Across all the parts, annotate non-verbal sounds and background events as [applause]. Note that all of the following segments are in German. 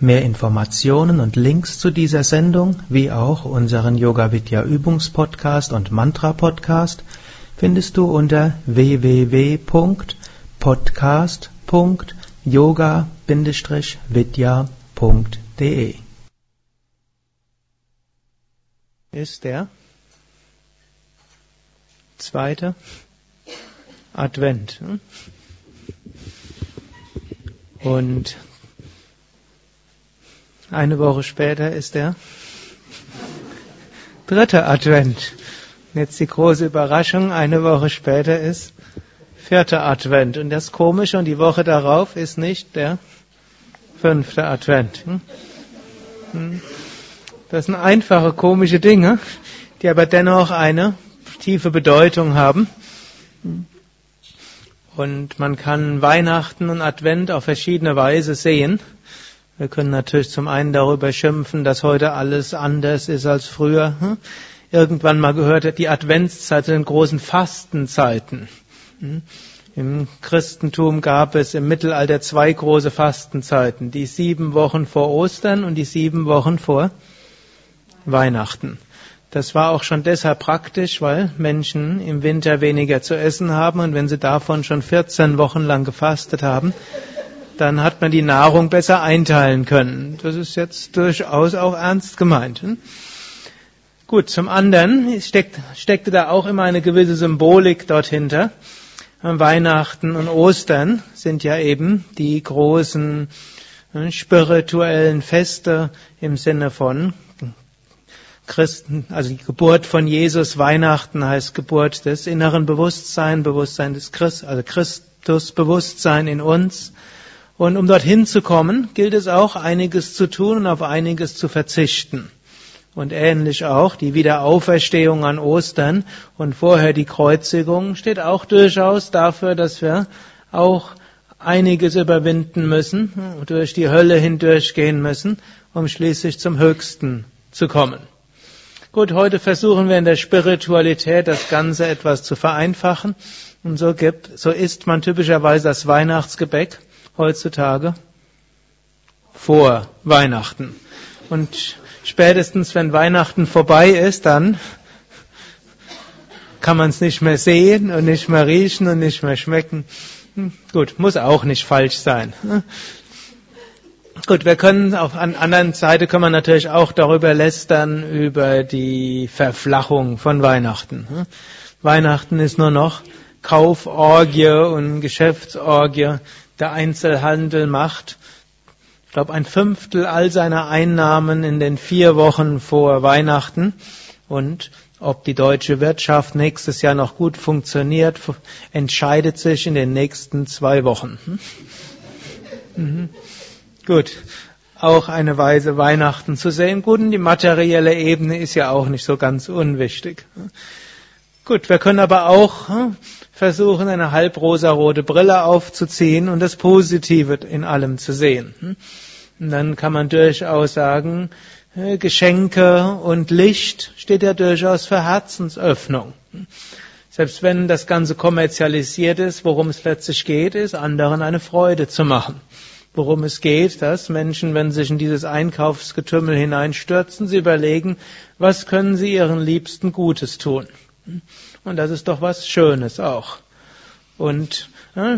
Mehr Informationen und Links zu dieser Sendung, wie auch unseren Yoga Vidya Übungspodcast und Mantra Podcast findest du unter www.podcast.yoga-vidya.de. Ist der zweite Advent. Hm? Und eine Woche später ist der dritte Advent. Jetzt die große Überraschung, eine Woche später ist vierter Advent. Und das Komische, und die Woche darauf ist nicht der fünfte Advent. Hm? Hm? Das sind einfache, komische Dinge, die aber dennoch eine tiefe Bedeutung haben. Und man kann Weihnachten und Advent auf verschiedene Weise sehen. Wir können natürlich zum einen darüber schimpfen, dass heute alles anders ist als früher. Hm? Irgendwann mal gehört, die Adventszeit zu den großen Fastenzeiten. Hm? Im Christentum gab es im Mittelalter zwei große Fastenzeiten, die sieben Wochen vor Ostern und die sieben Wochen vor Weihnachten. Das war auch schon deshalb praktisch, weil Menschen im Winter weniger zu essen haben und wenn sie davon schon 14 Wochen lang gefastet haben, dann hat man die Nahrung besser einteilen können. Das ist jetzt durchaus auch ernst gemeint. Hm? Gut, zum anderen steckt, steckte da auch immer eine gewisse Symbolik dort hinter. Weihnachten und Ostern sind ja eben die großen hm, spirituellen Feste im Sinne von Christen, also die Geburt von Jesus, Weihnachten heißt Geburt des inneren Bewusstseins, Bewusstsein des Christ, also Christusbewusstsein in uns. Und um dorthin zu kommen, gilt es auch, einiges zu tun und auf einiges zu verzichten. Und ähnlich auch die Wiederauferstehung an Ostern und vorher die Kreuzigung steht auch durchaus dafür, dass wir auch einiges überwinden müssen, durch die Hölle hindurchgehen müssen, um schließlich zum Höchsten zu kommen. Gut, heute versuchen wir in der Spiritualität das Ganze etwas zu vereinfachen. Und so gibt, so isst man typischerweise das Weihnachtsgebäck heutzutage vor Weihnachten. Und spätestens, wenn Weihnachten vorbei ist, dann kann man es nicht mehr sehen und nicht mehr riechen und nicht mehr schmecken. Hm, gut, muss auch nicht falsch sein. Gut, wir können auf an anderen Seite können wir natürlich auch darüber lästern über die Verflachung von Weihnachten. Weihnachten ist nur noch Kauforgie und Geschäftsorgie. Der Einzelhandel macht, ich glaube, ein Fünftel all seiner Einnahmen in den vier Wochen vor Weihnachten. Und ob die deutsche Wirtschaft nächstes Jahr noch gut funktioniert, entscheidet sich in den nächsten zwei Wochen. Mhm. Gut, auch eine Weise Weihnachten zu sehen. Gut, und die materielle Ebene ist ja auch nicht so ganz unwichtig. Gut, wir können aber auch hm, versuchen, eine halbrosarote Brille aufzuziehen und das Positive in allem zu sehen. Hm. Und dann kann man durchaus sagen, äh, Geschenke und Licht steht ja durchaus für Herzensöffnung. Hm. Selbst wenn das Ganze kommerzialisiert ist, worum es letztlich geht, ist, anderen eine Freude zu machen worum es geht, dass Menschen, wenn sie sich in dieses Einkaufsgetümmel hineinstürzen, sie überlegen, was können sie ihren Liebsten Gutes tun. Und das ist doch was Schönes auch. Und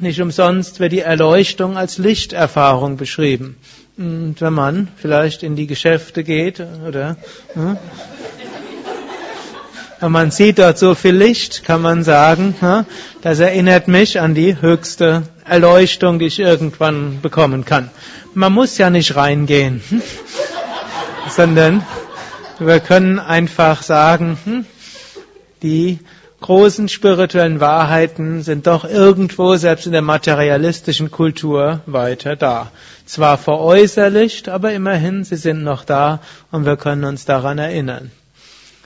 nicht umsonst wird die Erleuchtung als Lichterfahrung beschrieben. Und wenn man vielleicht in die Geschäfte geht, oder wenn man sieht dort so viel Licht, kann man sagen, das erinnert mich an die höchste Erleuchtung, die ich irgendwann bekommen kann. Man muss ja nicht reingehen, sondern wir können einfach sagen, hm, die großen spirituellen Wahrheiten sind doch irgendwo, selbst in der materialistischen Kultur, weiter da. Zwar veräußerlicht, aber immerhin, sie sind noch da und wir können uns daran erinnern.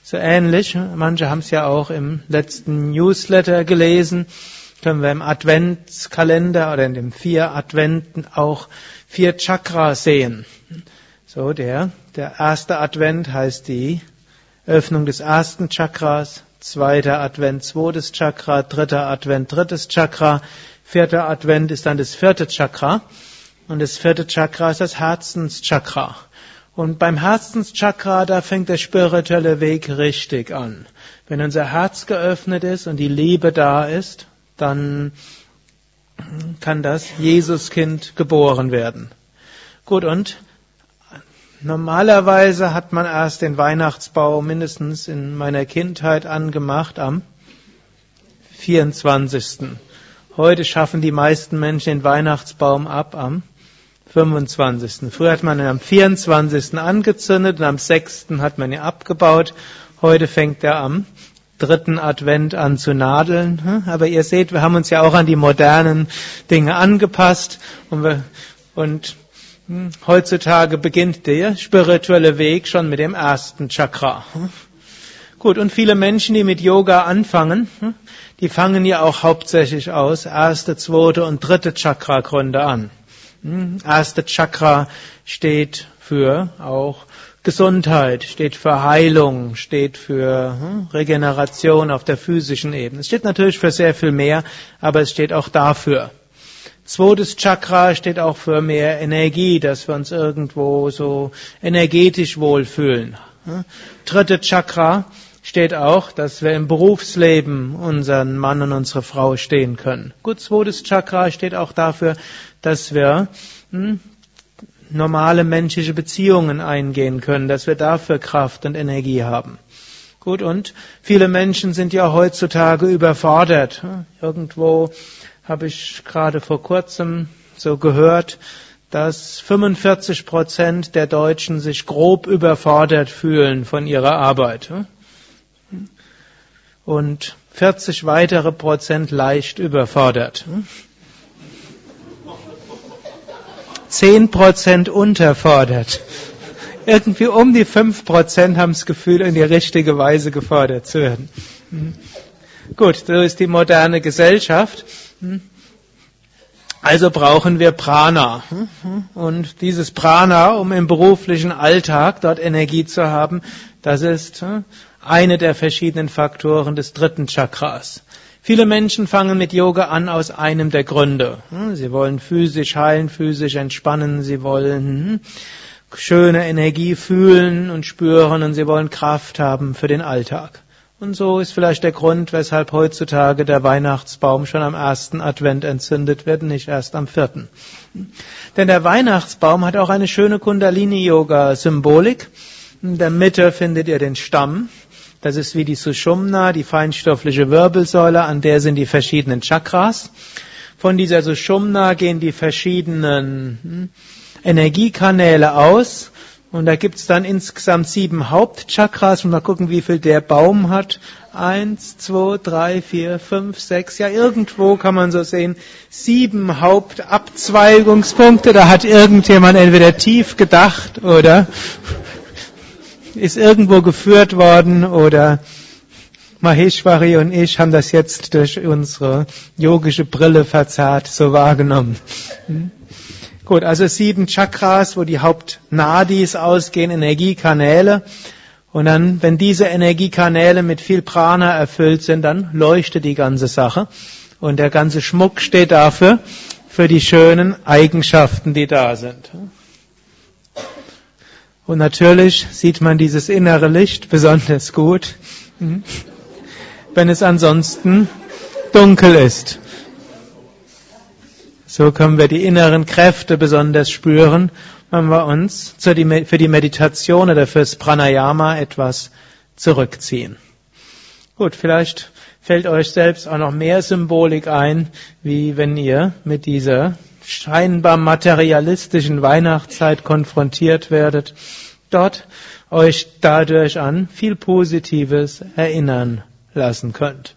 So ähnlich, manche haben es ja auch im letzten Newsletter gelesen, können wir im Adventskalender oder in den vier Adventen auch vier Chakras sehen. So, der, der erste Advent heißt die Öffnung des ersten Chakras, zweiter Advent, zweites Chakra, dritter Advent, drittes Chakra, vierter Advent ist dann das vierte Chakra und das vierte Chakra ist das Herzenschakra. Und beim Herzenschakra, da fängt der spirituelle Weg richtig an. Wenn unser Herz geöffnet ist und die Liebe da ist, dann kann das Jesuskind geboren werden. Gut, und Normalerweise hat man erst den Weihnachtsbaum mindestens in meiner Kindheit angemacht am 24. Heute schaffen die meisten Menschen den Weihnachtsbaum ab am 25. Früher hat man ihn am 24. angezündet und am 6. hat man ihn abgebaut. Heute fängt er am dritten Advent an zu nadeln. Aber ihr seht, wir haben uns ja auch an die modernen Dinge angepasst und, wir, und hm, heutzutage beginnt der spirituelle Weg schon mit dem ersten Chakra. Gut, und viele Menschen, die mit Yoga anfangen, hm, die fangen ja auch hauptsächlich aus erste, zweite und dritte Chakra-Gründe an. Hm, erste Chakra steht für auch Gesundheit, steht für Heilung, steht für Regeneration auf der physischen Ebene. Es steht natürlich für sehr viel mehr, aber es steht auch dafür. Zweites Chakra steht auch für mehr Energie, dass wir uns irgendwo so energetisch wohlfühlen. Dritte Chakra steht auch, dass wir im Berufsleben unseren Mann und unsere Frau stehen können. Gut, zweites Chakra steht auch dafür, dass wir hm, normale menschliche Beziehungen eingehen können, dass wir dafür Kraft und Energie haben. Gut, und viele Menschen sind ja heutzutage überfordert. Irgendwo habe ich gerade vor kurzem so gehört, dass 45 Prozent der Deutschen sich grob überfordert fühlen von ihrer Arbeit. Und 40 weitere Prozent leicht überfordert. 10 Prozent unterfordert. Irgendwie um die 5 Prozent haben das Gefühl, in die richtige Weise gefordert zu werden. Gut, so ist die moderne Gesellschaft. Also brauchen wir Prana. Und dieses Prana, um im beruflichen Alltag dort Energie zu haben, das ist eine der verschiedenen Faktoren des dritten Chakras. Viele Menschen fangen mit Yoga an aus einem der Gründe. Sie wollen physisch heilen, physisch entspannen, sie wollen schöne Energie fühlen und spüren und sie wollen Kraft haben für den Alltag. Und so ist vielleicht der Grund, weshalb heutzutage der Weihnachtsbaum schon am ersten Advent entzündet wird, nicht erst am vierten. Denn der Weihnachtsbaum hat auch eine schöne Kundalini-Yoga-Symbolik. In der Mitte findet ihr den Stamm. Das ist wie die Sushumna, die feinstoffliche Wirbelsäule, an der sind die verschiedenen Chakras. Von dieser Sushumna gehen die verschiedenen hm, Energiekanäle aus und da gibt's dann insgesamt sieben Hauptchakras und mal gucken, wie viel der Baum hat. Eins, zwei, drei, vier, fünf, sechs. Ja, irgendwo kann man so sehen, sieben Hauptabzweigungspunkte. Da hat irgendjemand entweder tief gedacht oder ist irgendwo geführt worden oder Maheshwari und ich haben das jetzt durch unsere yogische Brille verzerrt so wahrgenommen. Gut, also sieben Chakras, wo die Hauptnadis ausgehen, Energiekanäle. Und dann, wenn diese Energiekanäle mit viel Prana erfüllt sind, dann leuchtet die ganze Sache. Und der ganze Schmuck steht dafür, für die schönen Eigenschaften, die da sind. Und natürlich sieht man dieses innere Licht besonders gut, [laughs] wenn es ansonsten dunkel ist. So können wir die inneren Kräfte besonders spüren, wenn wir uns für die Meditation oder fürs Pranayama etwas zurückziehen. Gut, vielleicht fällt euch selbst auch noch mehr Symbolik ein, wie wenn ihr mit dieser scheinbar materialistischen Weihnachtszeit konfrontiert werdet, dort euch dadurch an viel Positives erinnern lassen könnt.